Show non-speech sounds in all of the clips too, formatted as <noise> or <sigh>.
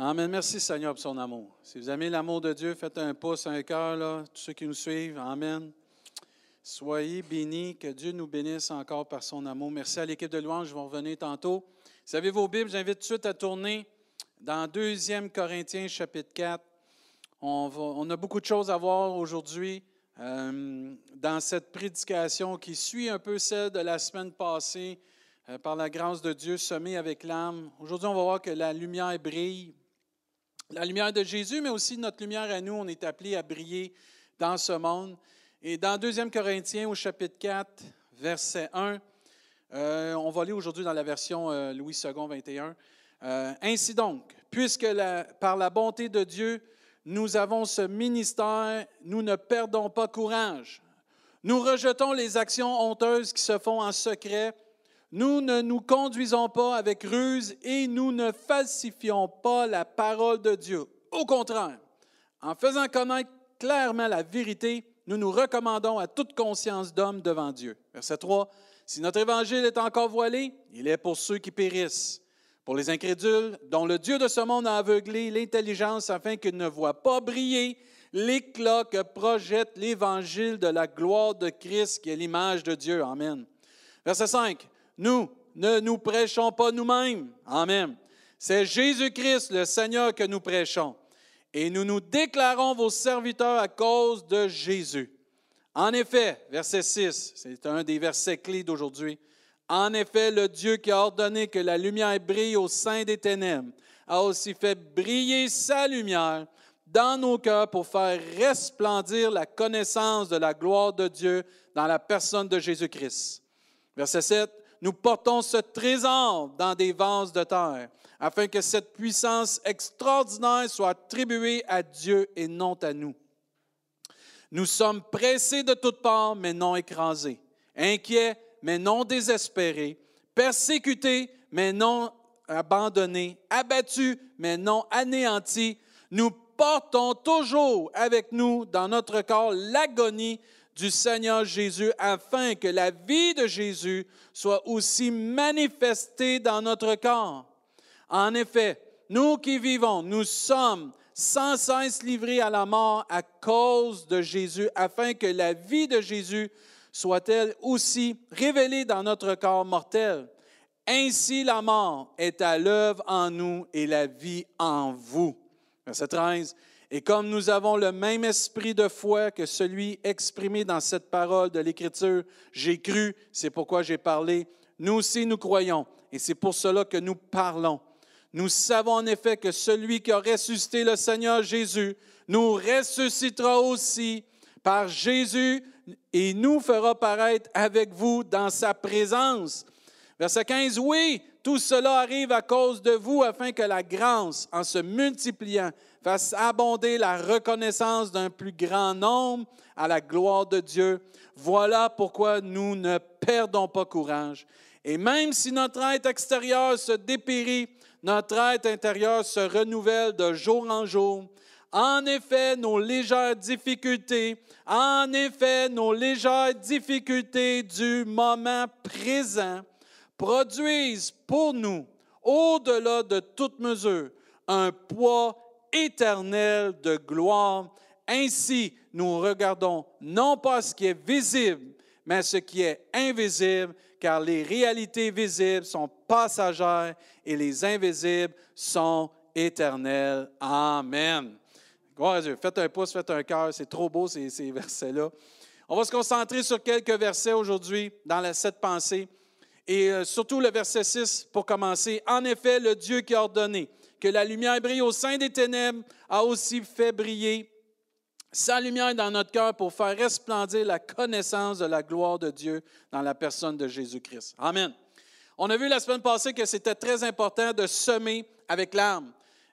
Amen. Merci Seigneur pour son amour. Si vous aimez l'amour de Dieu, faites un pouce, un cœur, là, tous ceux qui nous suivent. Amen. Soyez bénis, que Dieu nous bénisse encore par son amour. Merci à l'équipe de louange, je vais revenir tantôt. Vous avez vos Bibles, j'invite tout de suite à tourner dans 2 Corinthiens chapitre 4. On, on, a beaucoup de choses à voir aujourd'hui euh, dans cette prédication qui suit un peu celle de la semaine passée euh, par la grâce de Dieu semée avec l'âme. Aujourd'hui, on va voir que la lumière brille. La lumière de Jésus, mais aussi notre lumière à nous, on est appelé à briller dans ce monde. Et dans 2 Corinthiens au chapitre 4, verset 1, euh, on va lire aujourd'hui dans la version Louis II 21. ainsi donc, puisque par la bonté de Dieu, nous avons ce ministère, nous ne perdons pas courage. Nous rejetons les actions honteuses qui se font en secret. Nous ne nous conduisons pas avec ruse et nous ne falsifions pas la parole de Dieu. Au contraire, en faisant connaître clairement la vérité, nous nous recommandons à toute conscience d'homme devant Dieu. Verset 3. Si notre évangile est encore voilé, il est pour ceux qui périssent pour les incrédules, dont le Dieu de ce monde a aveuglé l'intelligence afin qu'ils ne voient pas briller l'éclat que projette l'évangile de la gloire de Christ, qui est l'image de Dieu. Amen. Verset 5. Nous ne nous prêchons pas nous-mêmes. Amen. C'est Jésus-Christ, le Seigneur, que nous prêchons. Et nous nous déclarons vos serviteurs à cause de Jésus. En effet, verset 6, c'est un des versets clés d'aujourd'hui. En effet, le Dieu qui a ordonné que la lumière brille au sein des ténèbres a aussi fait briller sa lumière dans nos cœurs pour faire resplendir la connaissance de la gloire de Dieu dans la personne de Jésus-Christ. Verset 7. Nous portons ce trésor dans des vases de terre, afin que cette puissance extraordinaire soit attribuée à Dieu et non à nous. Nous sommes pressés de toutes parts, mais non écrasés, inquiets, mais non désespérés, persécutés, mais non abandonnés, abattus, mais non anéantis, nous portons toujours avec nous dans notre corps l'agonie du Seigneur Jésus afin que la vie de Jésus soit aussi manifestée dans notre corps. En effet, nous qui vivons, nous sommes sans cesse livrés à la mort à cause de Jésus, afin que la vie de Jésus soit-elle aussi révélée dans notre corps mortel. Ainsi la mort est à l'œuvre en nous et la vie en vous. Verset 13. Et comme nous avons le même esprit de foi que celui exprimé dans cette parole de l'Écriture, j'ai cru, c'est pourquoi j'ai parlé, nous aussi nous croyons, et c'est pour cela que nous parlons. Nous savons en effet que celui qui a ressuscité le Seigneur Jésus nous ressuscitera aussi par Jésus et nous fera paraître avec vous dans sa présence. Verset 15, oui, tout cela arrive à cause de vous afin que la grâce, en se multipliant, fasse abonder la reconnaissance d'un plus grand nombre à la gloire de Dieu. Voilà pourquoi nous ne perdons pas courage. Et même si notre être extérieur se dépérit, notre être intérieur se renouvelle de jour en jour. En effet, nos légères difficultés, en effet, nos légères difficultés du moment présent produisent pour nous, au-delà de toute mesure, un poids éternel de gloire. Ainsi, nous regardons non pas ce qui est visible, mais ce qui est invisible, car les réalités visibles sont passagères et les invisibles sont éternelles. Amen. Gloire à Dieu. Faites un pouce, faites un cœur. C'est trop beau ces, ces versets-là. On va se concentrer sur quelques versets aujourd'hui dans la, cette pensée. Et euh, surtout le verset 6 pour commencer. En effet, le Dieu qui a ordonné que la lumière brille au sein des ténèbres a aussi fait briller sa lumière dans notre cœur pour faire resplendir la connaissance de la gloire de Dieu dans la personne de Jésus-Christ. Amen. On a vu la semaine passée que c'était très important de semer avec l'âme.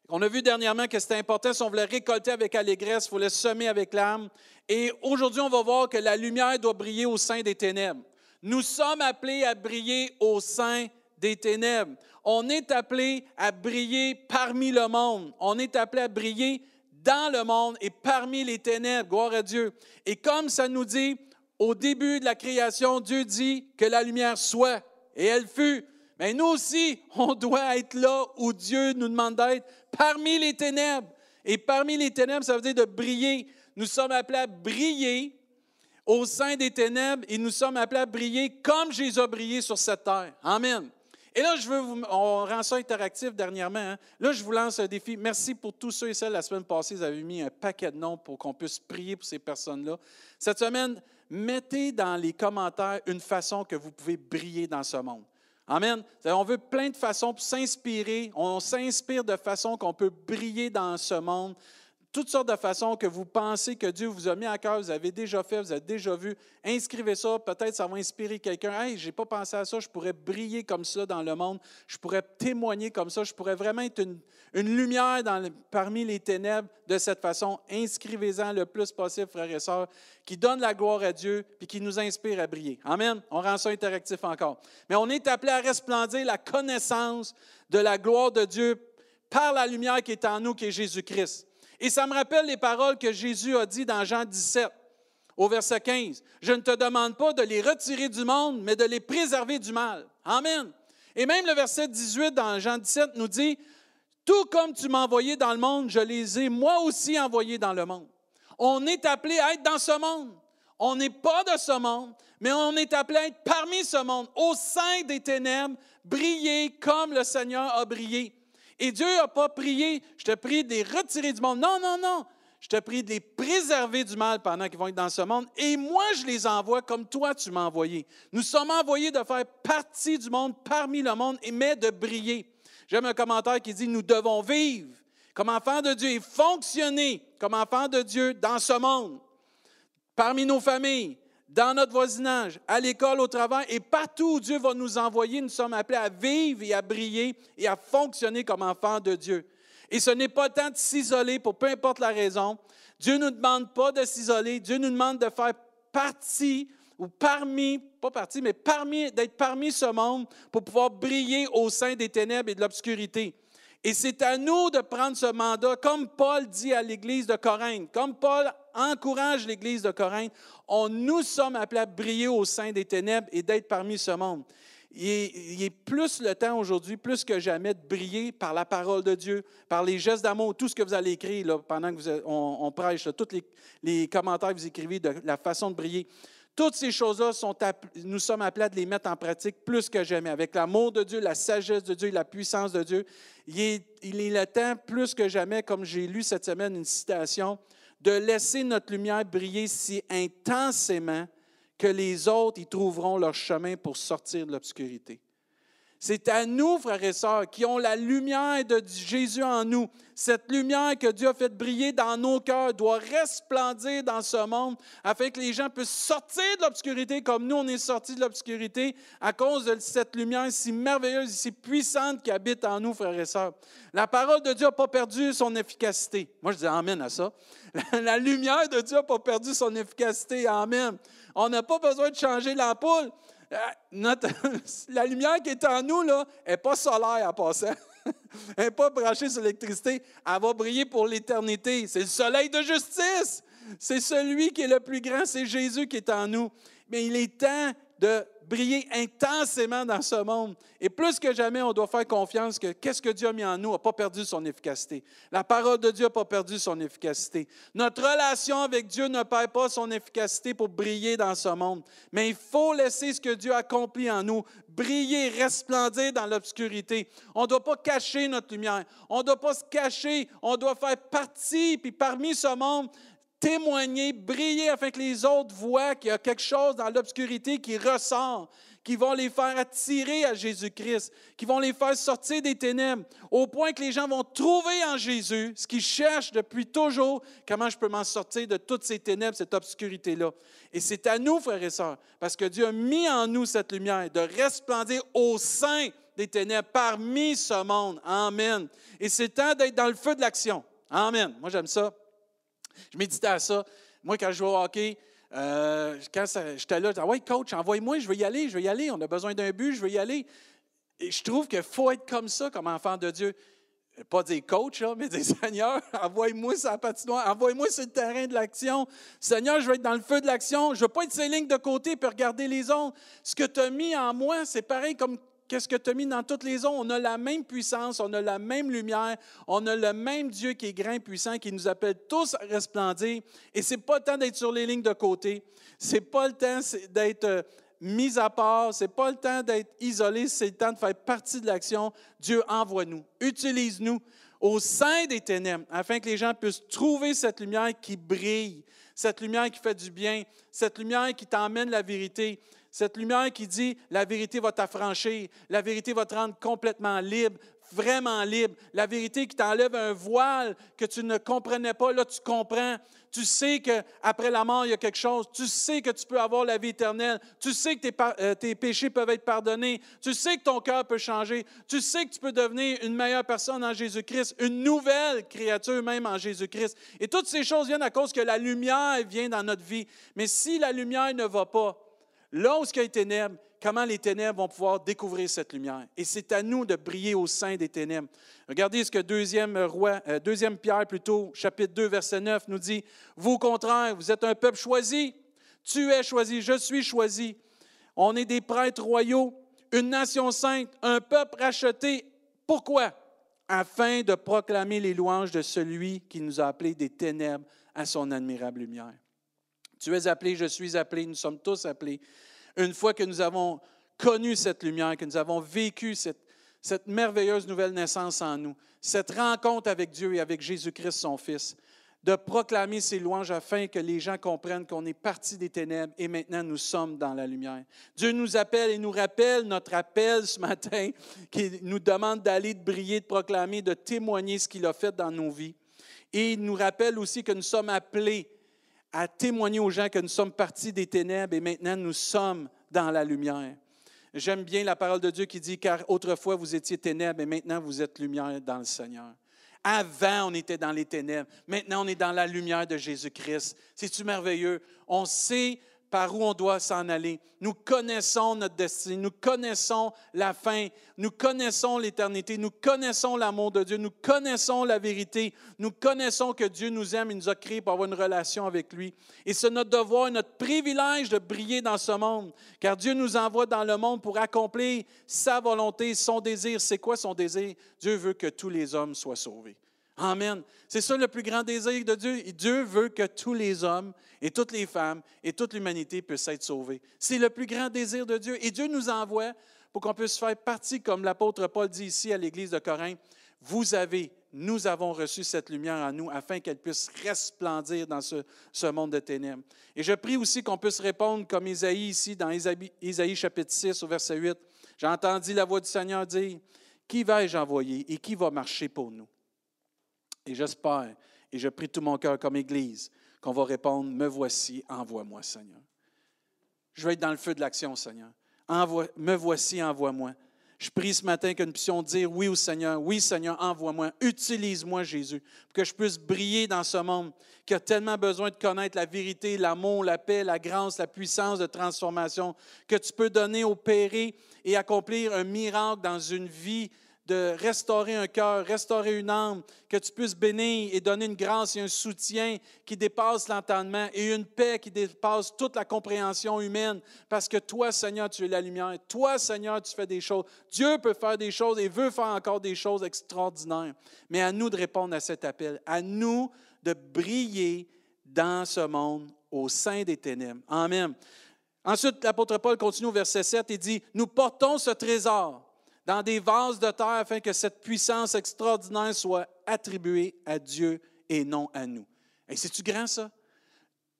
On a vu dernièrement que c'était important, si on voulait récolter avec allégresse, il fallait semer avec l'âme. Et aujourd'hui, on va voir que la lumière doit briller au sein des ténèbres. Nous sommes appelés à briller au sein des ténèbres. On est appelé à briller parmi le monde. On est appelé à briller dans le monde et parmi les ténèbres. Gloire à Dieu. Et comme ça nous dit, au début de la création, Dieu dit que la lumière soit. Et elle fut. Mais nous aussi, <laughs> on doit être là où Dieu nous demande d'être, parmi les ténèbres. Et parmi les ténèbres, ça veut dire de briller. Nous sommes appelés à briller au sein des ténèbres et nous sommes appelés à briller comme Jésus a brillé sur cette terre. Amen. Et là, je veux vous, on rend ça interactif dernièrement. Hein. Là, je vous lance un défi. Merci pour tous ceux et celles la semaine passée, vous avez mis un paquet de noms pour qu'on puisse prier pour ces personnes-là. Cette semaine, mettez dans les commentaires une façon que vous pouvez briller dans ce monde. Amen. On veut plein de façons pour s'inspirer. On s'inspire de façon qu'on peut briller dans ce monde toutes sortes de façons que vous pensez que Dieu vous a mis à cœur, vous avez déjà fait, vous avez déjà vu. Inscrivez ça, peut-être ça va inspirer quelqu'un. Hey, j'ai pas pensé à ça, je pourrais briller comme ça dans le monde, je pourrais témoigner comme ça, je pourrais vraiment être une, lumière parmi les ténèbres de cette façon. Inscrivez-en le plus possible, frères et sœurs, qui donne la gloire à Dieu puis qui nous inspire à briller. Amen. On rend ça interactif encore. Mais on est appelé à resplendir la connaissance de la gloire de Dieu par la lumière qui est en nous, qui est Jésus-Christ. Et ça me rappelle les paroles que Jésus a dit dans Jean 17, au verset 15. Je ne te demande pas de les retirer du monde, mais de les préserver du mal. Amen. Et même le verset 18 dans Jean 17 nous dit, Tout comme tu m'as envoyé dans le monde, je les ai moi aussi envoyés dans le monde. On est appelé à être dans ce monde. On n'est pas de ce monde, mais on est appelé à être parmi ce monde, au sein des ténèbres, briller comme le Seigneur a brillé. Et Dieu n'a pas prié, je te prie de les retirer du monde. Non, non, non. Je te prie de les préserver du mal pendant qu'ils vont être dans ce monde. Et moi, je les envoie comme toi, tu m'as envoyé. Nous sommes envoyés de faire partie du monde, parmi le monde, mais de briller. J'aime un commentaire qui dit, nous devons vivre comme enfants de Dieu et fonctionner comme enfants de Dieu dans ce monde, parmi nos familles, dans notre voisinage, à l'école, au travail et partout où Dieu va nous envoyer, nous sommes appelés à vivre et à briller et à fonctionner comme enfants de Dieu. Et ce n'est pas temps de s'isoler pour peu importe la raison. Dieu ne nous demande pas de s'isoler. Dieu nous demande de faire partie ou parmi, pas partie, mais parmi, d'être parmi ce monde pour pouvoir briller au sein des ténèbres et de l'obscurité. Et c'est à nous de prendre ce mandat, comme Paul dit à l'Église de Corinthe, comme Paul encourage l'Église de Corinthe, on, nous sommes appelés à briller au sein des ténèbres et d'être parmi ce monde. Il est, plus le temps aujourd'hui, plus que jamais, de briller par la parole de Dieu, par les gestes d'amour, tout ce que vous allez écrire là, pendant que vous, on, prêche, tous les, les, commentaires que vous écrivez, de la façon de briller. Toutes ces choses-là, nous sommes appelés à les mettre en pratique plus que jamais, avec l'amour de Dieu, la sagesse de Dieu, la puissance de Dieu. Il est, il est le temps, plus que jamais, comme j'ai lu cette semaine une citation, de laisser notre lumière briller si intensément que les autres y trouveront leur chemin pour sortir de l'obscurité. C'est à nous, frères et sœurs, qui ont la lumière de Jésus en nous. Cette lumière que Dieu a fait briller dans nos cœurs doit resplendir dans ce monde afin que les gens puissent sortir de l'obscurité comme nous, on est sortis de l'obscurité à cause de cette lumière si merveilleuse et si puissante qui habite en nous, frères et sœurs. La parole de Dieu n'a pas perdu son efficacité. Moi, je dis Amen à ça. <laughs> La lumière de Dieu n'a pas perdu son efficacité. Amen. On n'a pas besoin de changer l'ampoule. Euh, <laughs> la lumière qui est en nous n'est pas solaire en passant. <laughs> Elle n'est pas branchée sur l'électricité. Elle va briller pour l'éternité. C'est le soleil de justice. C'est celui qui est le plus grand. C'est Jésus qui est en nous. Mais il est temps de briller intensément dans ce monde. Et plus que jamais, on doit faire confiance que qu'est-ce que Dieu a mis en nous n'a pas perdu son efficacité. La parole de Dieu n'a pas perdu son efficacité. Notre relation avec Dieu ne perd pas son efficacité pour briller dans ce monde. Mais il faut laisser ce que Dieu a accompli en nous briller, resplendir dans l'obscurité. On ne doit pas cacher notre lumière. On ne doit pas se cacher. On doit faire partie, puis parmi ce monde, témoigner, briller afin que les autres voient qu'il y a quelque chose dans l'obscurité qui ressort, qui vont les faire attirer à Jésus-Christ, qui vont les faire sortir des ténèbres, au point que les gens vont trouver en Jésus ce qu'ils cherchent depuis toujours, comment je peux m'en sortir de toutes ces ténèbres, cette obscurité-là. Et c'est à nous, frères et sœurs, parce que Dieu a mis en nous cette lumière, de resplendir au sein des ténèbres, parmi ce monde. Amen. Et c'est temps d'être dans le feu de l'action. Amen. Moi, j'aime ça. Je méditais à ça. Moi, quand je jouais au hockey, euh, quand j'étais là, je disais, ouais, coach, envoie-moi, je veux y aller, je veux y aller. On a besoin d'un but, je veux y aller. Et je trouve qu'il faut être comme ça, comme enfant de Dieu. Pas des coachs, mais des seigneurs. <laughs> Envoie-moi sur la patinoire, envoie-moi sur le terrain de l'action. Seigneur, je veux être dans le feu de l'action. Je ne veux pas être ces lignes de côté et regarder les autres. Ce que tu as mis en moi, c'est pareil comme qu'est-ce que tu as mis dans toutes les eaux? On a la même puissance, on a la même lumière, on a le même Dieu qui est grand puissant, qui nous appelle tous à resplendir. Et ce n'est pas le temps d'être sur les lignes de côté. Ce n'est pas le temps d'être euh, mis à part. Ce n'est pas le temps d'être isolé. C'est le temps de faire partie de l'action. Dieu, envoie-nous. Utilise-nous au sein des ténèbres afin que les gens puissent trouver cette lumière qui brille, cette lumière qui fait du bien, cette lumière qui t'emmène la vérité, cette lumière qui dit la vérité va t'affranchir, la vérité va te rendre complètement libre, vraiment libre, la vérité qui t'enlève un voile que tu ne comprenais pas, là tu comprends. Tu sais qu'après la mort, il y a quelque chose. Tu sais que tu peux avoir la vie éternelle. Tu sais que tes, euh, tes péchés peuvent être pardonnés. Tu sais que ton cœur peut changer. Tu sais que tu peux devenir une meilleure personne en Jésus-Christ, une nouvelle créature même en Jésus-Christ. Et toutes ces choses viennent à cause que la lumière vient dans notre vie. Mais si la lumière ne va pas, là où y a les ténèbres, comment les ténèbres vont pouvoir découvrir cette lumière. Et c'est à nous de briller au sein des ténèbres. Regardez ce que deuxième, roi, euh, deuxième Pierre, plutôt, chapitre 2, verset 9, nous dit. Vous, au contraire, vous êtes un peuple choisi. Tu es choisi, je suis choisi. On est des prêtres royaux, une nation sainte, un peuple racheté. Pourquoi? Afin de proclamer les louanges de celui qui nous a appelés des ténèbres à son admirable lumière. Tu es appelé, je suis appelé, nous sommes tous appelés une fois que nous avons connu cette lumière, que nous avons vécu cette, merveilleuse nouvelle naissance en nous, cette rencontre avec Dieu et avec Jésus-Christ, son Fils, de proclamer ses louanges afin que les gens comprennent qu'on est parti des ténèbres et maintenant nous sommes dans la lumière. Dieu nous appelle et nous rappelle notre appel ce matin, <laughs> qui nous demande d'aller, de briller, de proclamer, de témoigner ce qu'il a fait dans nos vies. Et il nous rappelle aussi que nous sommes appelés à témoigner aux gens que nous sommes partis des ténèbres et maintenant nous sommes dans la lumière. J'aime bien la parole de Dieu qui dit, car autrefois vous étiez ténèbres et maintenant vous êtes lumière dans le Seigneur. Avant, on était dans les ténèbres. Maintenant, on est dans la lumière de Jésus-Christ. C'est-tu merveilleux? On sait par où on doit s'en aller. Nous connaissons notre destinée, nous connaissons la fin, nous connaissons l'éternité, nous connaissons l'amour de Dieu, nous connaissons la vérité, nous connaissons que Dieu nous aime et nous a créés pour avoir une relation avec lui. Et c'est notre devoir, notre privilège de briller dans ce monde, car Dieu nous envoie dans le monde pour accomplir sa volonté, son désir. C'est quoi son désir? Dieu veut que tous les hommes soient sauvés. Amen. C'est ça le plus grand désir de Dieu. Dieu veut que tous les hommes et toutes les femmes et toute l'humanité puissent être sauvés. C'est le plus grand désir de Dieu. Et Dieu nous envoie pour qu'on puisse faire partie, comme l'apôtre Paul dit ici à l'Église de Corinthe, vous avez, nous avons reçu cette lumière en nous afin qu'elle puisse resplendir dans ce, monde de ténèbres. Et je prie aussi qu'on puisse répondre comme Isaïe ici, dans Isaïe, Isaïe chapitre 6 au verset 8. J'ai entendu la voix du Seigneur dire, Qui vais-je envoyer et qui va marcher pour nous? Et j'espère, et je prie tout mon cœur comme Église, qu'on va répondre, me voici, envoie-moi, Seigneur. Je vais être dans le feu de l'action, Seigneur. Envoie, me voici, envoie-moi. Je prie ce matin que nous puissions dire oui au Seigneur, oui Seigneur, envoie-moi, utilise-moi Jésus, pour que je puisse briller dans ce monde qui a tellement besoin de connaître la vérité, l'amour, la paix, la grâce, la puissance de transformation, que tu peux donner, opérer et accomplir un miracle dans une vie de restaurer un cœur, restaurer une âme, que tu puisses bénir et donner une grâce et un soutien qui dépasse l'entendement et une paix qui dépasse toute la compréhension humaine. Parce que toi, Seigneur, tu es la lumière. Toi, Seigneur, tu fais des choses. Dieu peut faire des choses et veut faire encore des choses extraordinaires. Mais à nous de répondre à cet appel, à nous de briller dans ce monde au sein des ténèbres. Amen. Ensuite, l'apôtre Paul continue au verset 7 et dit, nous portons ce trésor dans des vases de terre afin que cette puissance extraordinaire soit attribuée à Dieu et non à nous. Et c'est-tu grand ça?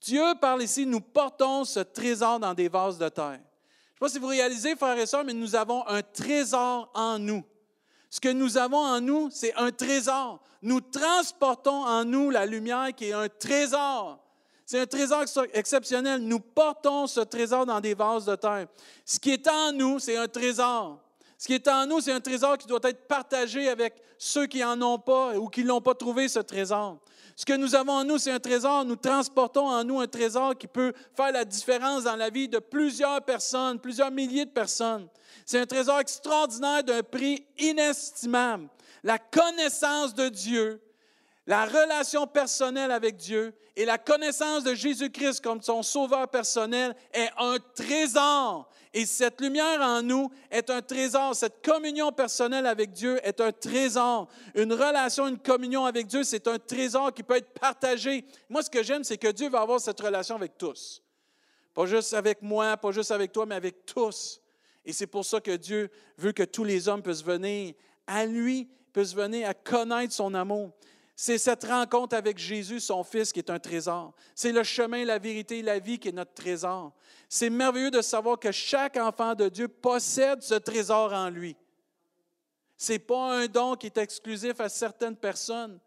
Dieu parle ici, nous portons ce trésor dans des vases de terre. Je ne sais pas si vous réalisez, frères et sœurs, mais nous avons un trésor en nous. Ce que nous avons en nous, c'est un trésor. Nous transportons en nous la lumière qui est un trésor. C'est un trésor exceptionnel. Nous portons ce trésor dans des vases de terre. Ce qui est en nous, c'est un trésor. Ce qui est en nous, c'est un trésor qui doit être partagé avec ceux qui n'en ont pas ou qui ne l'ont pas trouvé, ce trésor. Ce que nous avons en nous, c'est un trésor. Nous transportons en nous un trésor qui peut faire la différence dans la vie de plusieurs personnes, plusieurs milliers de personnes. C'est un trésor extraordinaire d'un prix inestimable. La connaissance de Dieu, La relation personnelle avec Dieu et la connaissance de Jésus-Christ comme son sauveur personnel est un trésor. Et cette lumière en nous est un trésor. Cette communion personnelle avec Dieu est un trésor. Une relation, une communion avec Dieu, c'est un trésor qui peut être partagé. Moi, ce que j'aime, c'est que Dieu va avoir cette relation avec tous. Pas juste avec moi, pas juste avec toi, mais avec tous. Et c'est pour ça que Dieu veut que tous les hommes puissent venir à lui, puissent venir à connaître son amour. C'est cette rencontre avec Jésus, son Fils, qui est un trésor. C'est le chemin, la vérité, la vie qui est notre trésor. C'est merveilleux de savoir que chaque enfant de Dieu possède ce trésor en lui. Ce n'est pas un don qui est exclusif à certaines personnes.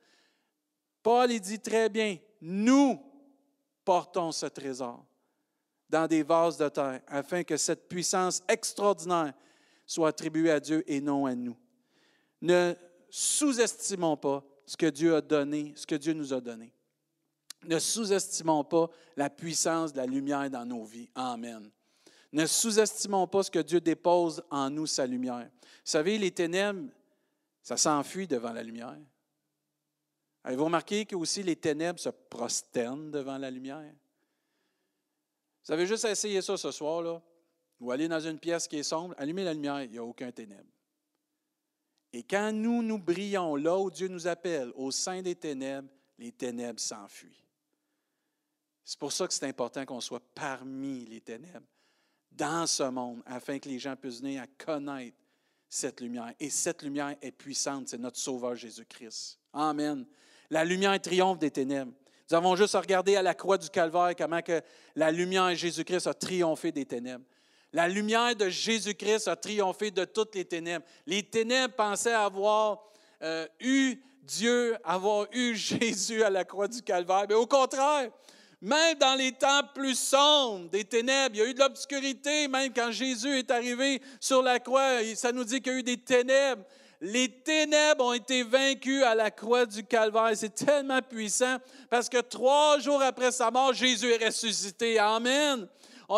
Paul dit très bien, nous portons ce trésor dans des vases de terre, afin que cette puissance extraordinaire soit attribuée à Dieu et non à nous. Ne sous-estimons pas ce que Dieu a donné, ce que Dieu nous a donné. Ne sous-estimons pas la puissance de la lumière dans nos vies. Amen. Ne sous-estimons pas ce que Dieu dépose en nous, sa lumière. Vous savez, les ténèbres, ça s'enfuit devant la lumière. Avez-vous remarqué que aussi les ténèbres se prosternent devant la lumière? Vous avez juste à essayer ça ce soir, là, ou aller dans une pièce qui est sombre, allumer la lumière, il n'y a aucun ténèbre. Et quand nous, nous brillons là où Dieu nous appelle, au sein des ténèbres, les ténèbres s'enfuient. C'est pour ça que c'est important qu'on soit parmi les ténèbres, dans ce monde, afin que les gens puissent venir à connaître cette lumière. Et cette lumière est puissante, c'est notre Sauveur Jésus-Christ. Amen. La lumière triomphe des ténèbres. Nous avons juste à regarder à la croix du Calvaire comment que la lumière Jésus-Christ a triomphé des ténèbres. La lumière de Jésus-Christ a triomphé de toutes les ténèbres. Les ténèbres pensaient avoir euh, eu Dieu, avoir eu <laughs> Jésus à la croix du Calvaire. Mais au contraire, même dans les temps plus sombres des ténèbres, il y a eu de l'obscurité, même quand Jésus est arrivé sur la croix, ça nous dit qu'il y a eu des ténèbres. Les ténèbres ont été vaincues à la croix du Calvaire. C'est tellement puissant parce que trois jours après sa mort, Jésus est ressuscité. Amen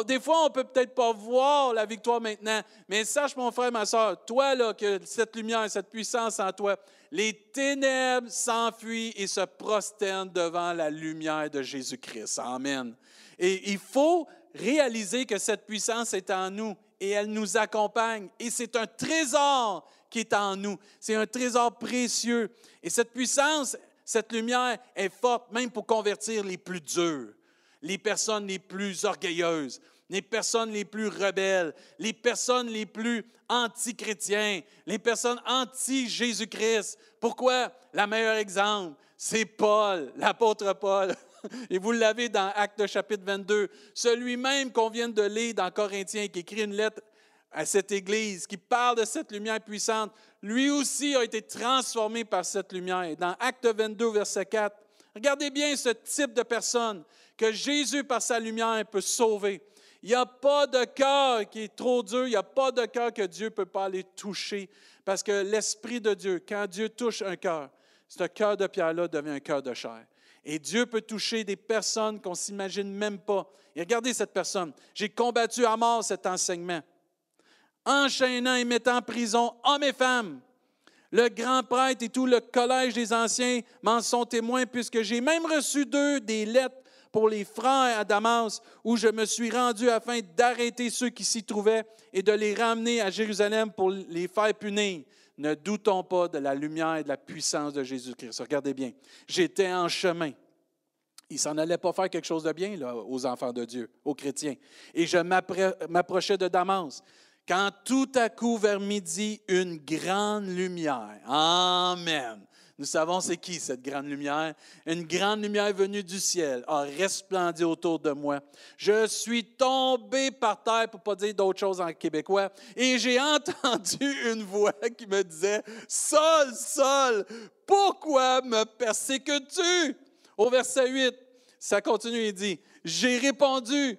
des fois, on peut peut-être pas voir la victoire maintenant, mais sache, mon frère, ma soeur, toi, là, que cette lumière, cette puissance en toi, les ténèbres s'enfuient et se prosternent devant la lumière de Jésus-Christ. Amen. Et il faut réaliser que cette puissance est en nous et elle nous accompagne. Et c'est un trésor qui est en nous. C'est un trésor précieux. Et cette puissance, cette lumière est forte même pour convertir les plus durs les personnes les plus orgueilleuses, les personnes les plus rebelles, les personnes les plus anti-chrétiens, les personnes anti-Jésus-Christ. Pourquoi? Le meilleur exemple, c'est Paul, l'apôtre Paul. <laughs> Et vous l'avez dans Actes chapitre 22, celui même qu'on vient de lire dans Corinthiens, qui écrit une lettre à cette Église, qui parle de cette lumière puissante. Lui aussi a été transformé par cette lumière. Dans Acte 22, verset 4, regardez bien ce type de personne que Jésus, par sa lumière, peut sauver. Il n'y a pas de cœur qui est trop dur, il n'y a pas de cœur que Dieu ne peut pas aller toucher, parce que l'Esprit de Dieu, quand Dieu touche un cœur, ce cœur de pierre-là devient un cœur de chair. Et Dieu peut toucher des personnes qu'on ne s'imagine même pas. Et regardez cette personne. J'ai combattu à mort cet enseignement, enchaînant et mettant en prison hommes et femmes. Le grand prêtre et tout le collège des anciens m'en sont témoins, puisque j'ai même reçu d'eux des lettres pour les frères à Damas, où je me suis rendu afin d'arrêter ceux qui s'y trouvaient et de les ramener à Jérusalem pour les faire punir. Ne doutons pas de la lumière et de la puissance de Jésus-Christ. Regardez bien, j'étais en chemin. Il s'en allait pas faire quelque chose de bien aux enfants de Dieu, aux chrétiens. Et je m'approchais de Damas. Quand tout à coup, vers midi, une grande lumière. Amen. Nous savons c'est qui cette grande lumière. Une grande lumière venue du ciel a resplendi autour de moi. Je suis tombé par terre, pour ne pas dire d'autre chose en québécois, et j'ai <laughs> entendu une voix qui me disait, Sol, Sol, pourquoi me persécutes-tu? Au verset 8, ça continue, il dit, j'ai répondu,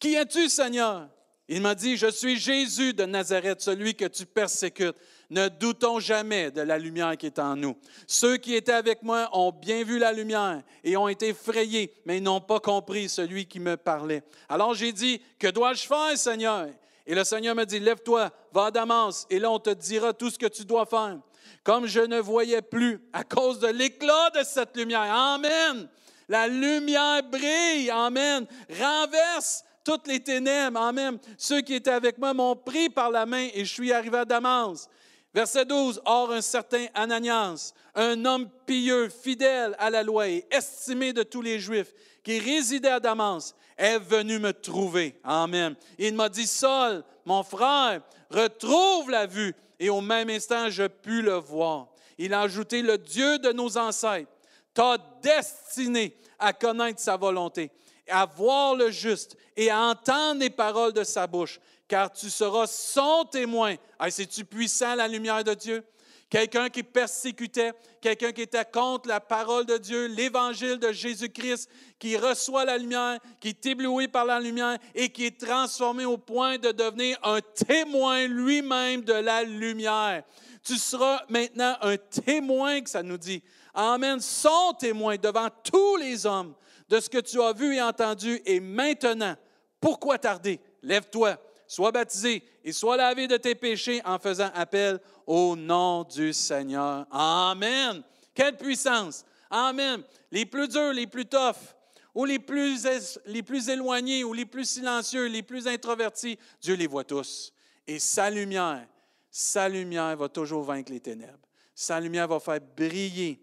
Qui es-tu, Seigneur? Il m'a dit, je suis Jésus de Nazareth, celui que tu persécutes. Ne doutons jamais de la lumière qui est en nous. Ceux qui étaient avec moi ont bien vu la lumière et ont été effrayés, mais ils n'ont pas compris celui qui me parlait. Alors j'ai dit, que dois-je faire, Seigneur? Et le Seigneur me dit, lève-toi, va à Damas, et là on te dira tout ce que tu dois faire. comme je ne voyais plus à cause de l'éclat de cette lumière. Amen. La lumière brille. Amen. Renverse toutes les ténèbres. Amen. Ceux qui étaient avec moi m'ont pris par la main et je suis arrivé à Damas. Verset 12. Or, un certain Ananias, un homme pieux, fidèle à la loi et estimé de tous les Juifs, qui résidait à Damas, est venu me trouver. Amen. Il m'a dit, Saul, mon frère, retrouve la vue. Et au même instant, je pus le voir. Il a ajouté, le Dieu de nos ancêtres t'a destiné à connaître sa volonté, à voir le juste et à entendre les paroles de sa bouche, car tu seras son témoin. C'est-tu puissant la lumière de Dieu? quelqu'un qui persécutait, quelqu'un qui était contre la parole de Dieu, l'évangile de Jésus-Christ, qui reçoit la lumière, qui est ébloui par la lumière et qui est transformé au point de devenir un témoin lui-même de la lumière. Tu seras maintenant un témoin, que ça nous dit. Amen, son témoin devant tous les hommes de ce que tu as vu et entendu. Et maintenant, pourquoi tarder? Lève-toi, sois baptisé et sois lavé de tes péchés en faisant appel au nom du Seigneur. Amen. Quelle puissance. Amen. Les plus durs, les plus toughs, ou les plus, les plus éloignés, ou les plus silencieux, les plus introvertis, Dieu les voit tous. Et sa lumière, sa lumière va toujours vaincre les ténèbres. Sa lumière va faire briller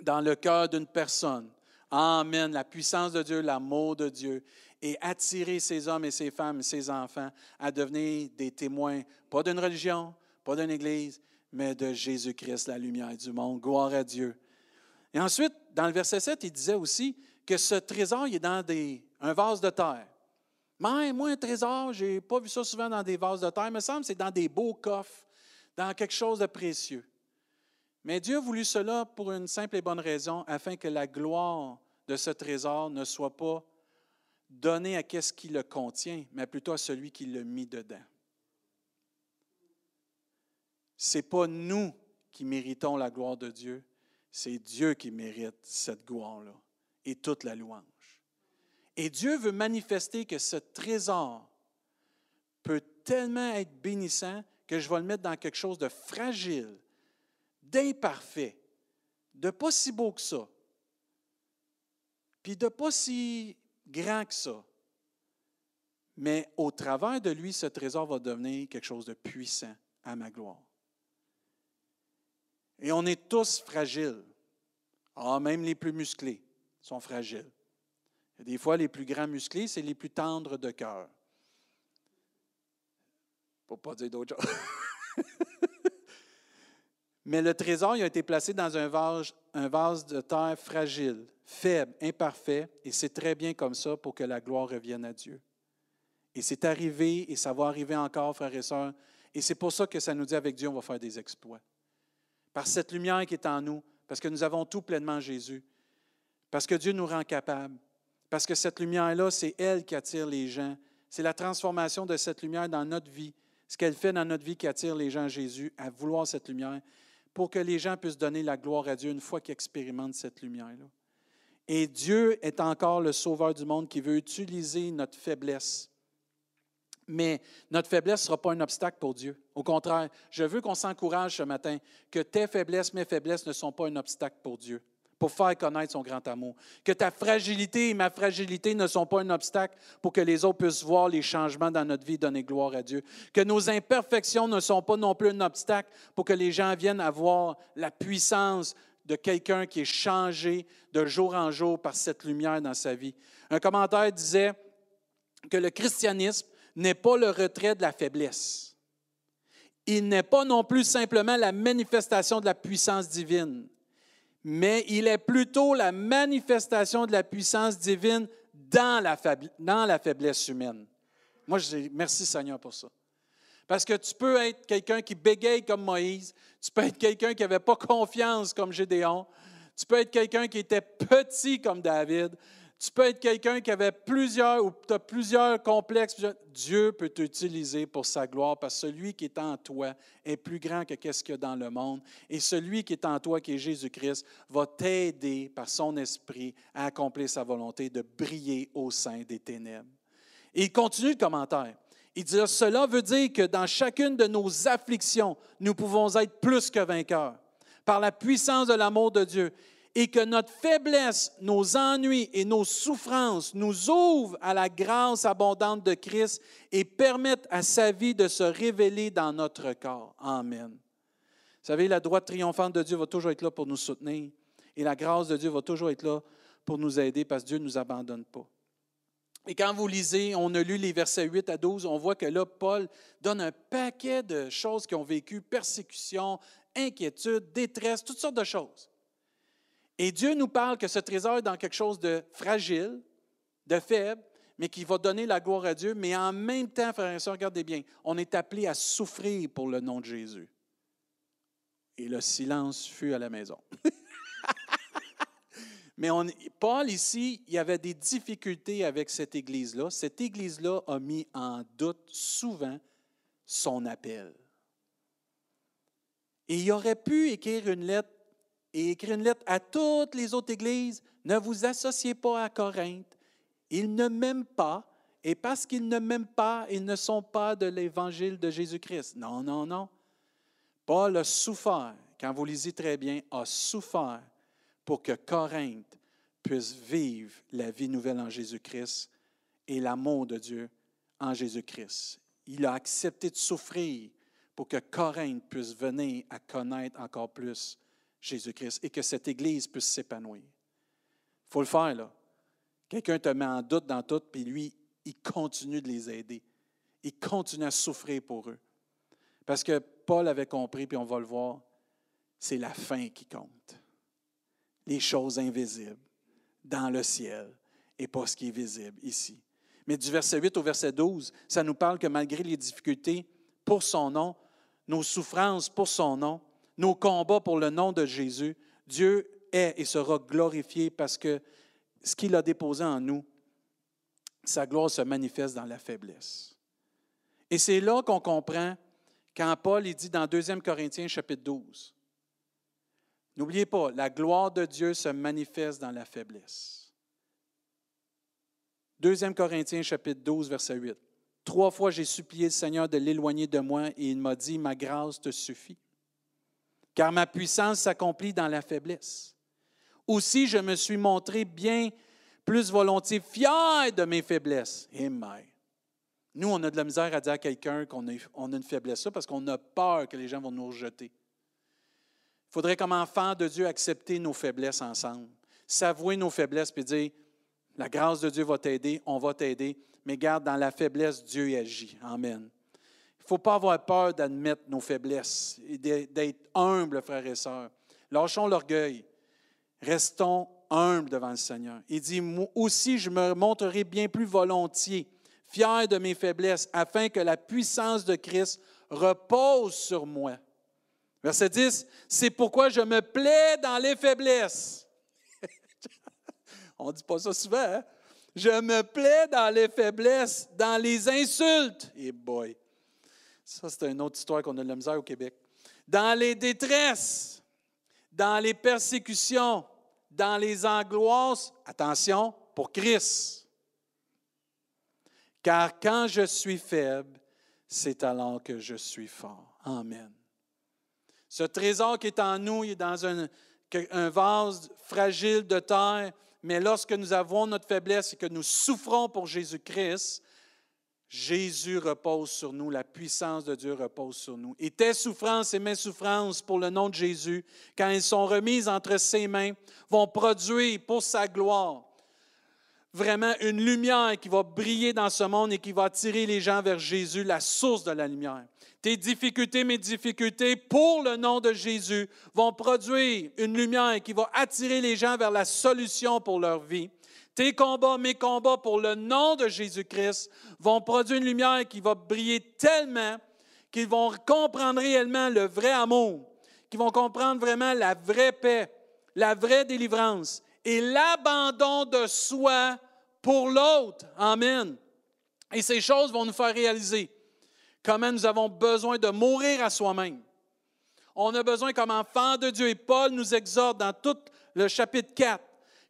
dans le cœur d'une personne. Amen. La puissance de Dieu, l'amour de Dieu et attirer ces hommes et ces femmes et ces enfants à devenir des témoins, pas d'une religion, pas d'une église, mais de Jésus-Christ, la lumière du monde. Gloire à Dieu. Et ensuite, dans le verset 7, il disait aussi que ce trésor il est dans un vase de terre. Mais moi, un trésor, je n'ai pas vu ça souvent dans des vases de terre. Il me semble que c'est dans des beaux coffres, dans quelque chose de précieux. Mais Dieu a voulu cela pour une simple et bonne raison, afin que la gloire de ce trésor ne soit pas donnée à ce qui le contient, mais plutôt à celui qui l'a mis dedans. Ce n'est pas nous qui méritons la gloire de Dieu, c'est Dieu qui mérite cette gloire-là et toute la louange. Et Dieu veut manifester que ce trésor peut tellement être bénissant que je vais le mettre dans quelque chose de fragile, d'imparfait, de pas si beau que ça, puis de pas si grand que ça. Mais au travers de lui, ce trésor va devenir quelque chose de puissant à ma gloire. Et on est tous fragiles. Ah, même les plus musclés sont fragiles. des fois, les plus grands musclés, c'est les plus tendres de cœur. Pour pas dire d'autre chose. <laughs> Mais le trésor il a été placé dans un vase, un vase de terre fragile, faible, imparfait, et c'est très bien comme ça pour que la gloire revienne à Dieu. Et c'est arrivé, et ça va arriver encore, frères et sœurs, et c'est pour ça que ça nous dit avec Dieu, on va faire des exploits par cette lumière qui est en nous, parce que nous avons tout pleinement Jésus, parce que Dieu nous rend capables, parce que cette lumière-là, c'est elle qui attire les gens. C'est la transformation de cette lumière dans notre vie, ce qu'elle fait dans notre vie qui attire les gens à Jésus, à vouloir cette lumière, pour que les gens puissent donner la gloire à Dieu une fois qu'ils expérimentent cette lumière-là. Et Dieu est encore le sauveur du monde qui veut utiliser notre faiblesse mais notre faiblesse ne sera pas un obstacle pour Dieu. Au contraire, je veux qu'on s'encourage ce matin que tes faiblesses, mes faiblesses ne sont pas un obstacle pour Dieu, pour faire connaître son grand amour. Que ta fragilité et ma fragilité ne sont pas un obstacle pour que les autres puissent voir les changements dans notre vie donner gloire à Dieu. Que nos imperfections ne sont pas non plus un obstacle pour que les gens viennent à voir la puissance de quelqu'un qui est changé de jour en jour par cette lumière dans sa vie. Un commentaire disait que le christianisme n'est pas le retrait de la faiblesse. Il n'est pas non plus simplement la manifestation de la puissance divine, mais il est plutôt la manifestation de la puissance divine dans la, faiblesse humaine. Moi, je dis merci Seigneur pour ça. Parce que tu peux être quelqu'un qui bégaye comme Moïse, tu peux être quelqu'un qui n'avait pas confiance comme Gédéon, tu peux être quelqu'un qui était petit comme David, tu peux être quelqu'un qui avait plusieurs ou tu as plusieurs complexes. Dieu peut t'utiliser pour sa gloire parce que celui qui est en toi est plus grand que ce qu'il y a dans le monde. Et celui qui est en toi, qui est Jésus-Christ, va t'aider par son esprit à accomplir sa volonté de briller au sein des ténèbres. Et il continue le commentaire. Cela veut dire que dans chacune de nos afflictions, nous pouvons être plus que vainqueurs par la puissance de l'amour de Dieu et que notre faiblesse, nos ennuis et nos souffrances nous ouvrent à la grâce abondante de Christ et permettent à sa vie de se révéler dans notre corps. Amen. Vous savez, la droite triomphante de Dieu va toujours être là pour nous soutenir et la grâce de Dieu va toujours être là pour nous aider parce que Dieu ne nous abandonne pas. Et quand vous lisez, on a lu les versets 8 à 12, on voit que là, Paul donne un paquet de choses qui ont vécu, persécution, inquiétude, détresse, toutes sortes de choses. Et Dieu nous parle que ce trésor est dans quelque chose de fragile, de faible, mais qui va donner la gloire à Dieu. Mais en même temps, frères et sœurs, regardez bien, on est appelé à souffrir pour le nom de Jésus. Et le silence fut à la maison. <laughs> Mais Paul, ici, il y avait des difficultés avec cette Église-là. Cette Église-là a mis en doute souvent son appel. Et il aurait pu écrire une lettre et écrire une lettre à toutes les autres églises. Ne vous associez pas à Corinthe. Ils ne m'aiment pas. Et parce qu'ils ne m'aiment pas, ils ne sont pas de l'évangile de Jésus-Christ. Non, non, non. Paul a souffert, quand vous lisez très bien, a souffert pour que Corinthe puisse vivre la vie nouvelle en Jésus-Christ et l'amour de Dieu en Jésus-Christ. Il a accepté de souffrir pour que Corinthe puisse venir à connaître encore plus Jésus-Christ et que cette Église puisse s'épanouir. Il faut le faire, là. Quelqu'un te met en doute dans tout, puis lui, il continue de les aider. Il continue à souffrir pour eux. Parce que Paul avait compris, puis on va le voir, c'est la fin qui compte les choses invisibles dans le ciel et pas ce qui est visible ici. Mais du verset 8 au verset 12, ça nous parle que malgré les difficultés pour son nom, nos souffrances pour son nom, nos combats pour le nom de Jésus, Dieu est et sera glorifié parce que ce qu'il a déposé en nous, sa gloire se manifeste dans la faiblesse. Et c'est là qu'on comprend quand Paul dit dans 2 Corinthiens chapitre 12, N'oubliez pas, la gloire de Dieu se manifeste dans la faiblesse. 2 Corinthiens chapitre 12, verset 8. Trois fois j'ai supplié le Seigneur de l'éloigner de moi et il m'a dit, ma grâce te suffit, car ma puissance s'accomplit dans la faiblesse. Aussi je me suis montré bien plus volontiers fier de mes faiblesses. Amen. Nous, on a de la misère à dire à quelqu'un qu'on a, une faiblesse, parce qu'on a peur que les gens vont nous rejeter. Il faudrait, comme enfant de Dieu, accepter nos faiblesses ensemble. S'avouer nos faiblesses puis dire La grâce de Dieu va t'aider, on va t'aider, mais garde, dans la faiblesse, Dieu agit. Amen. Il ne faut pas avoir peur d'admettre nos faiblesses et d'être humble, frères et sœurs. Lâchons l'orgueil. Restons humbles devant le Seigneur. Il dit Moi aussi, je me montrerai bien plus volontiers, fier de mes faiblesses, afin que la puissance de Christ repose sur moi. Verset 10, c'est pourquoi je me plais dans les faiblesses. <laughs> On ne dit pas ça souvent, hein? Je me plais dans les faiblesses, dans les insultes. Et boy, ça c'est une autre histoire qu'on a de la misère au Québec. Dans les détresses, dans les persécutions, dans les angoisses, attention, pour Christ. Car quand je suis faible, c'est alors que je suis fort. Amen. Ce trésor qui est en nous, il est dans un, un vase fragile de terre, mais lorsque nous avons notre faiblesse et que nous souffrons pour Jésus-Christ, Jésus repose sur nous, la puissance de Dieu repose sur nous. Et tes souffrances et mes souffrances pour le nom de Jésus, quand elles sont remises entre ses mains, vont produire pour sa gloire vraiment une lumière qui va briller dans ce monde et qui va attirer les gens vers Jésus, la source de la lumière. Tes difficultés, mes difficultés, pour le nom de Jésus, vont produire une lumière qui va attirer les gens vers la solution pour leur vie. Tes combats, mes combats pour le nom de Jésus-Christ vont produire une lumière qui va briller tellement qu'ils vont comprendre réellement le vrai amour, qu'ils vont comprendre vraiment la vraie paix, la vraie délivrance et l'abandon de soi pour l'autre. Amen. Et ces choses vont nous faire réaliser comment nous avons besoin de mourir à soi-même. On a besoin, comme enfant de Dieu, et Paul nous exhorte dans tout le chapitre 4,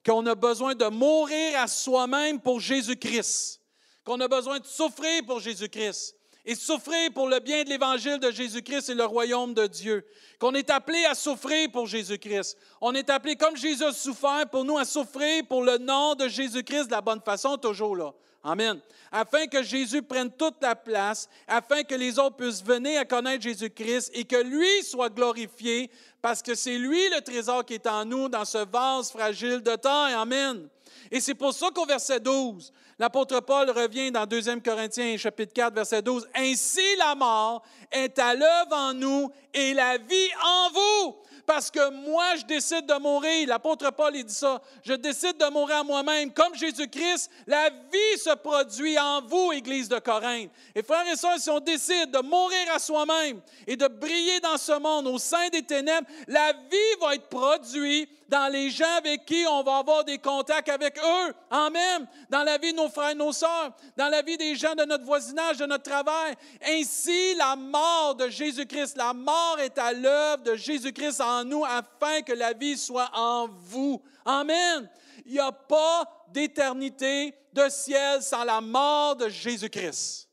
qu'on a besoin de mourir à soi-même pour Jésus-Christ. qu'on a besoin de souffrir pour Jésus-Christ et souffrir pour le bien de l'Évangile de Jésus-Christ et le royaume de Dieu. Qu'on est appelé à souffrir pour Jésus-Christ. On est appelé, comme Jésus a souffert, pour nous à souffrir pour le nom de Jésus-Christ de la bonne façon, toujours là. Amen. Afin que Jésus prenne toute la place, afin que les autres puissent venir à connaître Jésus-Christ et que lui soit glorifié, parce que c'est lui le trésor qui est en nous dans ce vase fragile de temps. Amen. Et c'est pour ça qu'au verset 12, l'apôtre Paul revient dans 2 Corinthiens chapitre 4, verset 12. Ainsi la mort est à l'œuvre en nous et la vie en vous parce que moi, je décide de mourir. L'apôtre Paul, dit ça. Je décide de mourir à moi-même. Comme Jésus-Christ, la vie se produit en vous, Église de Corinthe. Et frères et sœurs, si on décide de mourir à soi-même et de briller dans ce monde au sein des ténèbres, la vie va être produite dans les gens avec qui on va avoir des contacts avec eux. Amen. Dans la vie de nos frères et nos sœurs, dans la vie des gens de notre voisinage, de notre travail. Ainsi, la mort de Jésus-Christ, la mort est à l'œuvre de Jésus-Christ en nous afin que la vie soit en vous. Amen. Il n'y a pas d'éternité de ciel sans la mort de Jésus-Christ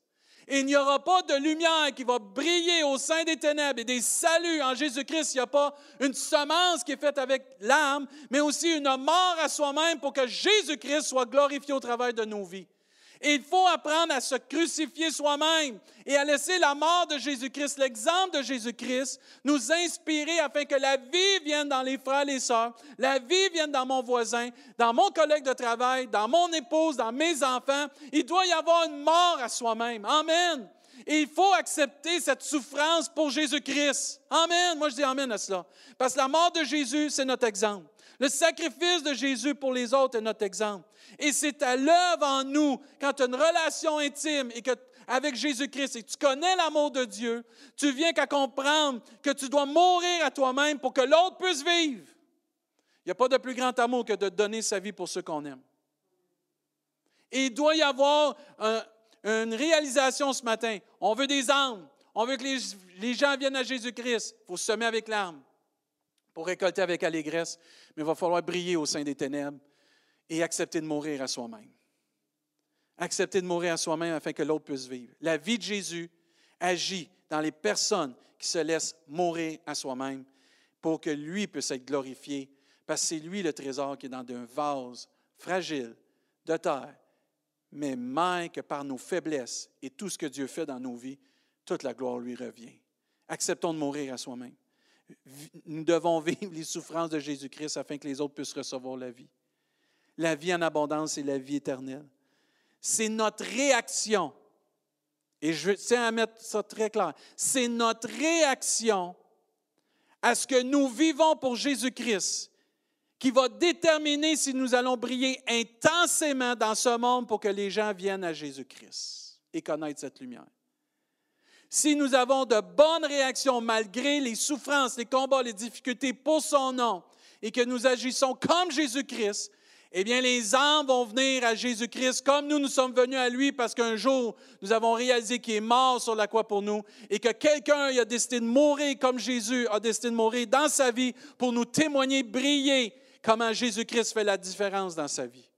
il n'y aura pas de lumière qui va briller au sein des ténèbres et des saluts en Jésus-Christ. Il n'y a pas une semence qui est faite avec l'âme, mais aussi une mort à soi-même pour que Jésus-Christ soit glorifié au travers de nos vies. Et il faut apprendre à se crucifier soi-même et à laisser la mort de Jésus-Christ, l'exemple de Jésus-Christ, nous inspirer afin que la vie vienne dans les frères et les sœurs, la vie vienne dans mon voisin, dans mon collègue de travail, dans mon épouse, dans mes enfants. Il doit y avoir une mort à soi-même. Amen. Et il faut accepter cette souffrance pour Jésus-Christ. Amen. Moi, je dis Amen à cela. Parce que la mort de Jésus, c'est notre exemple. Le sacrifice de Jésus pour les autres est notre exemple. Et c'est à l'œuvre en nous, quand tu as une relation intime et que, avec Jésus-Christ et que tu connais l'amour de Dieu, tu viens qu'à comprendre que tu dois mourir à toi-même pour que l'autre puisse vivre. Il n'y a pas de plus grand amour que de donner sa vie pour ceux qu'on aime. Et il doit y avoir une réalisation ce matin. On veut des âmes. On veut que les, les gens viennent à Jésus-Christ. Il faut semer avec l'âme pour récolter avec allégresse, mais il va falloir briller au sein des ténèbres et accepter de mourir à soi-même. Accepter de mourir à soi-même afin que l'autre puisse vivre. La vie de Jésus agit dans les personnes qui se laissent mourir à soi-même pour que lui puisse être glorifié, parce que c'est lui le trésor qui est dans un vase fragile de terre, mais même que par nos faiblesses et tout ce que Dieu fait dans nos vies, toute la gloire lui revient. Acceptons de mourir à soi-même nous devons vivre les souffrances de Jésus-Christ afin que les autres puissent recevoir la vie. La vie en abondance et la vie éternelle. C'est notre réaction. Et je tiens à mettre ça très clair. C'est notre réaction à ce que nous vivons pour Jésus-Christ qui va déterminer si nous allons briller intensément dans ce monde pour que les gens viennent à Jésus-Christ et connaître cette lumière si nous avons de bonnes réactions malgré les souffrances, les combats, les difficultés pour son nom, et que nous agissons comme Jésus-Christ, eh bien, les âmes vont venir à Jésus-Christ comme nous, nous sommes venus à lui parce qu'un jour, nous avons réalisé qu'il est mort sur la croix pour nous et que quelqu'un a décidé de mourir comme Jésus a décidé de mourir dans sa vie pour nous témoigner, briller comment Jésus-Christ fait la différence dans sa vie.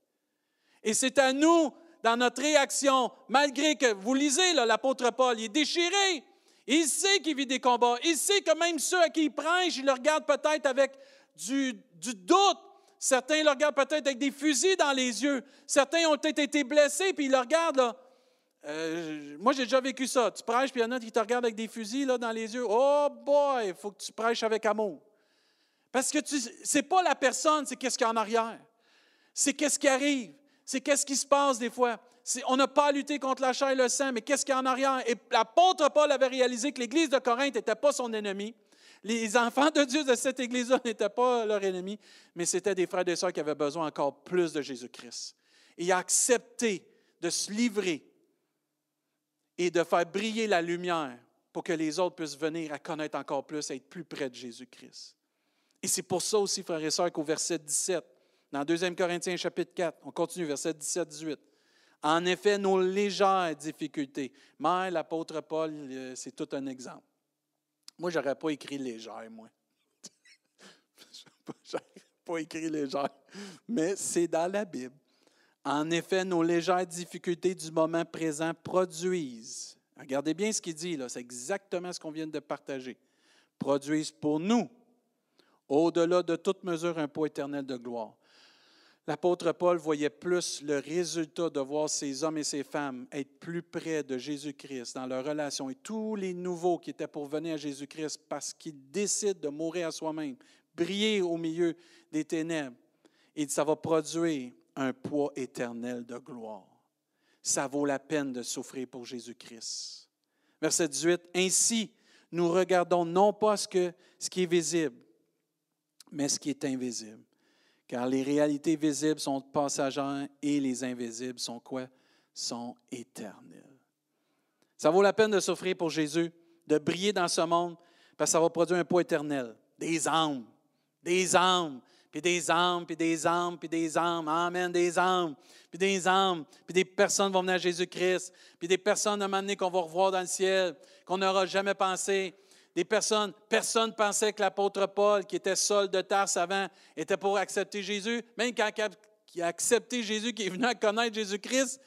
Et c'est à nous dans notre réaction, malgré que, vous lisez, l'apôtre Paul, il est déchiré. Il sait qu'il vit des combats. Il sait que même ceux à qui il prêche, il le regardent peut-être avec du, doute. Certains le regardent peut-être avec des fusils dans les yeux. Certains ont peut-être été blessés, puis ils le regardent. Euh, moi, j'ai déjà vécu ça. Tu prêches, puis il y en a qui te regardent avec des fusils là, dans les yeux. Oh boy, il faut que tu prêches avec amour. Parce que ce n'est pas la personne, c'est qu'est-ce qu'il y a en arrière. C'est qu'est-ce qui arrive c'est qu'est-ce qui se passe des fois? On n'a pas lutté contre la chair et le sang, mais qu'est-ce qu'il y a en arrière? Et l'apôtre Paul avait réalisé que l'Église de Corinthe n'était pas son ennemi. Les enfants de Dieu de cette Église-là <laughs> n'étaient pas leur ennemi, mais c'était des frères et sœurs qui avaient besoin encore plus de Jésus-Christ. Et il a accepté de se livrer et de faire briller la lumière pour que les autres puissent venir à connaître encore plus, à être plus près de Jésus-Christ. Et c'est pour ça aussi, frères et sœurs, qu'au verset 17, dans 2 Corinthiens chapitre 4, on continue, verset 17-18. En effet, nos légères difficultés. Mais l'apôtre Paul, euh, c'est tout un exemple. Moi, je n'aurais pas écrit légère, moi. <laughs> je n'aurais pas écrit légère. Mais c'est dans la Bible. En effet, nos légères difficultés du moment présent produisent. Regardez bien ce qu'il dit là, c'est exactement ce qu'on vient de partager. Produisent pour nous, au-delà de toute mesure, un poids éternel de gloire. L'apôtre Paul voyait plus le résultat de voir ces hommes et ces femmes être plus près de Jésus-Christ dans leur relation et tous les nouveaux qui étaient pour venir à Jésus-Christ parce qu'ils décident de mourir à soi-même, briller au milieu des ténèbres. Et ça va produire un poids éternel de gloire. Ça vaut la peine de souffrir pour Jésus-Christ. Verset 18. Ainsi, nous regardons non pas ce, qui est visible, mais ce qui est invisible. Car les réalités visibles sont passagères et les invisibles sont quoi? Sont éternelles. Ça vaut la peine de souffrir pour Jésus, de briller dans ce monde, parce que ça va produire un poids éternel. Des âmes, des âmes, puis des âmes, puis des âmes, puis des âmes. Amen, des âmes, puis des âmes, puis des personnes vont venir à Jésus-Christ, puis des personnes à un qu'on va revoir dans le ciel, qu'on n'aura jamais pensé. Des personnes, personne pensait que l'apôtre Paul, qui était seul de Tarse avant, était pour accepter Jésus. Même quand il a accepté Jésus, qui est venu à connaître Jésus-Christ,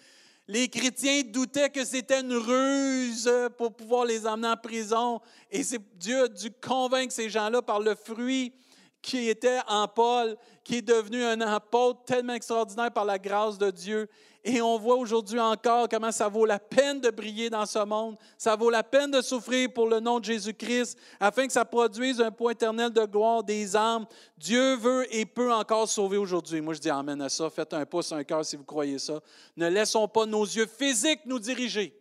les chrétiens doutaient que c'était une ruse pour pouvoir les emmener en prison. Et Dieu a dû convaincre ces gens-là par le fruit qui était en Paul, qui est devenu un apôtre tellement extraordinaire par la grâce de Dieu. Et on voit aujourd'hui encore comment ça vaut la peine de briller dans ce monde. Ça vaut la peine de souffrir pour le nom de Jésus-Christ afin que ça produise un point éternel de gloire des âmes. Dieu veut et peut encore sauver aujourd'hui. Moi, je dis Amen à ça. Faites un pouce, un cœur si vous croyez ça. Ne laissons pas nos yeux physiques nous diriger,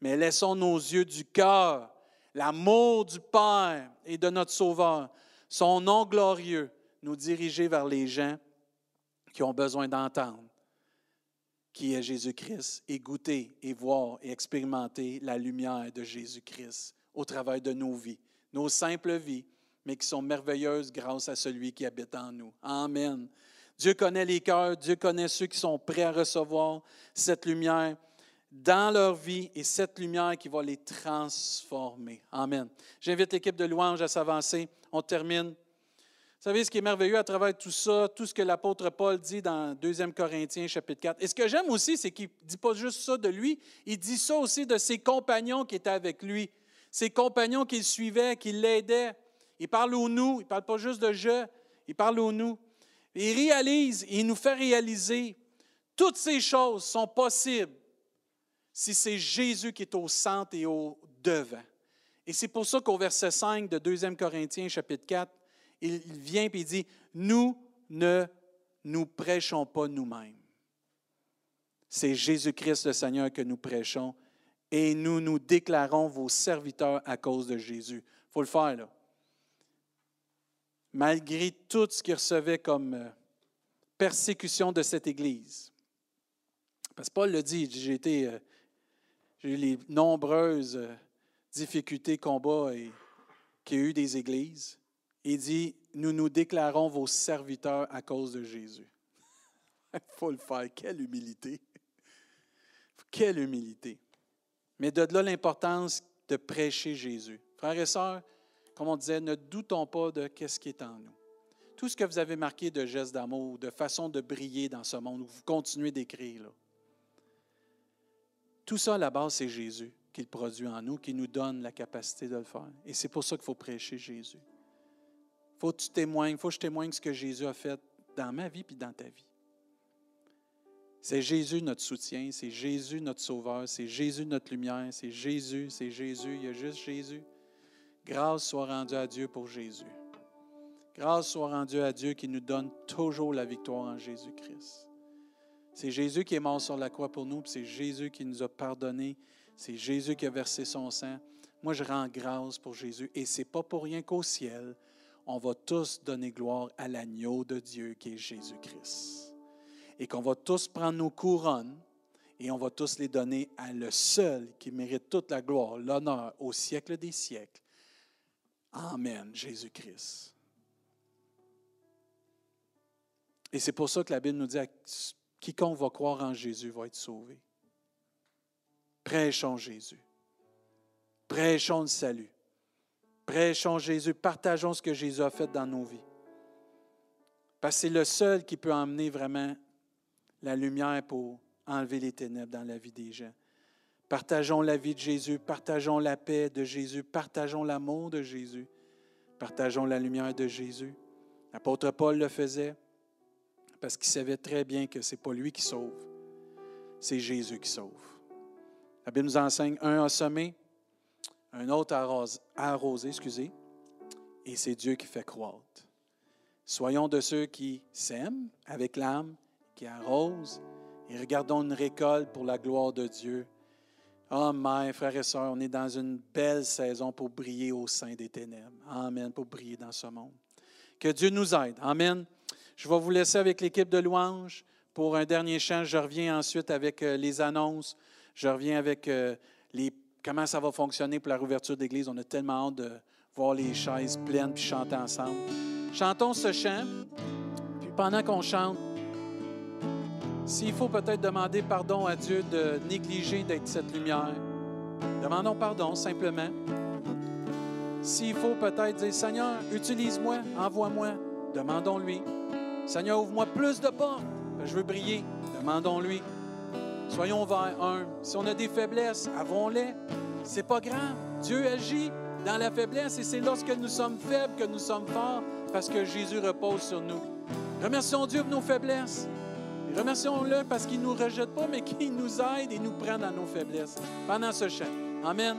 mais laissons nos yeux du cœur, l'amour du Père et de notre Sauveur son nom glorieux, nous diriger vers les gens qui ont besoin d'entendre qui est Jésus-Christ et goûter et voir et expérimenter la lumière de Jésus-Christ au travers de nos vies, nos simples vies, mais qui sont merveilleuses grâce à celui qui habite en nous. Amen. Dieu connaît les cœurs, Dieu connaît ceux qui sont prêts à recevoir cette lumière dans leur vie et cette lumière qui va les transformer. Amen. J'invite l'équipe de louange à s'avancer on termine. Savez ce qui est merveilleux à travers tout ça, tout ce que l'apôtre Paul dit dans 2 Corinthiens chapitre 4. Et ce que j'aime aussi, c'est qu'il ne dit pas juste ça de lui, il dit ça aussi de ses compagnons qui étaient avec lui, ses compagnons qui le suivaient, qui l'aidaient. Il parle au nous, il ne parle pas juste de je, il parle au nous. Il réalise, il nous fait réaliser, toutes ces choses sont possibles si c'est Jésus qui est au centre et au devant. Et c'est pour ça qu'au verset 5 de 2 Corinthiens, chapitre 4, il vient et il dit, nous ne nous prêchons pas nous-mêmes. C'est Jésus-Christ le Seigneur que nous prêchons et nous nous déclarons vos serviteurs à cause de Jésus. Il faut le faire, là. Malgré tout ce qu'il recevait comme euh, persécution de cette Église. Parce que Paul le dit, euh, j'ai eu les nombreuses euh, difficultés, combats et, qu'il y a eu des églises. Il dit, nous nous déclarons vos serviteurs à cause de Jésus. Il <laughs> faut le faire. Quelle humilité. Quelle humilité. Mais de là l'importance de prêcher Jésus. Frères et sœurs, comme on disait, ne doutons pas de ce qui est en nous. Tout ce que vous avez marqué de gestes d'amour, de façon de briller dans ce monde, où vous continuez d'écrire, tout ça à la base, c'est Jésus qu'il produit en nous, qui nous donne la capacité de le faire. Et c'est pour ça qu'il faut prêcher Jésus. Faut que tu témoignes, faut que je témoigne ce que Jésus a fait dans ma vie puis dans ta vie. C'est Jésus notre soutien, c'est Jésus notre sauveur, c'est Jésus notre lumière, c'est Jésus, c'est Jésus, il y a juste Jésus. Grâce soit rendue à Dieu pour Jésus. Grâce soit rendue à Dieu qui nous donne toujours la victoire en Jésus-Christ. C'est Jésus qui est mort sur la croix pour nous, puis c'est Jésus qui nous a pardonné c'est Jésus qui a versé son sang. Moi, je rends grâce pour Jésus. Et ce n'est pas pour rien qu'au ciel, on va tous donner gloire à l'agneau de Dieu qui est Jésus-Christ. Et qu'on va tous prendre nos couronnes et on va tous les donner à le seul qui mérite toute la gloire, l'honneur au siècle des siècles. Amen, Jésus-Christ. Et c'est pour ça que la Bible nous dit, quiconque va croire en Jésus va être sauvé. Prêchons Jésus. Prêchons le salut. Prêchons Jésus. Partageons ce que Jésus a fait dans nos vies. Parce que c'est le seul qui peut emmener vraiment la lumière pour enlever les ténèbres dans la vie des gens. Partageons la vie de Jésus, partageons la paix de Jésus, partageons l'amour de Jésus, partageons la lumière de Jésus. L'apôtre Paul le faisait parce qu'il savait très bien que ce n'est pas lui qui sauve, c'est Jésus qui sauve. La Bible nous enseigne un a un autre a arrosé, excusez, et c'est Dieu qui fait croître. Soyons de ceux qui sèment avec l'âme, qui arrosent, et regardons une récolte pour la gloire de Dieu Oh, frères et sœurs, on est dans une belle saison pour briller au sein des ténèbres. Amen, pour briller dans ce monde. Que Dieu nous aide. Amen. Je vais vous laisser avec l'équipe de louanges pour un dernier chant. Je reviens ensuite avec euh, les annonces. Je reviens avec euh, les, comment ça va fonctionner pour la rouverture d'église? On a tellement hâte de voir les chaises pleines puis chanter ensemble. Chantons ce chant. Puis pendant qu'on chante, s'il faut peut-être demander pardon à Dieu de négliger d'être cette lumière, demandons pardon simplement. S'il faut peut-être dire, Seigneur, utilise-moi, envoie-moi, demandons-lui. Seigneur, ouvre-moi plus de portes, je veux briller, demandons-lui. Soyons vers un. Si on a des faiblesses, avons-les. C'est pas grave. Dieu agit dans la faiblesse et c'est lorsque nous sommes faibles que nous sommes forts parce que Jésus repose sur nous. Remercions Dieu pour nos faiblesses. Remercions-le parce qu'il ne nous rejette pas, mais qu'il nous aide et nous prend dans nos faiblesses pendant ce chant. Amen.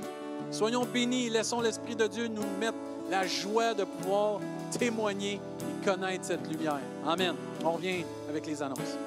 Soyons bénis, laissons l'Esprit de Dieu nous mettre la joie de pouvoir témoigner et connaître cette lumière. Amen. On revient avec les annonces.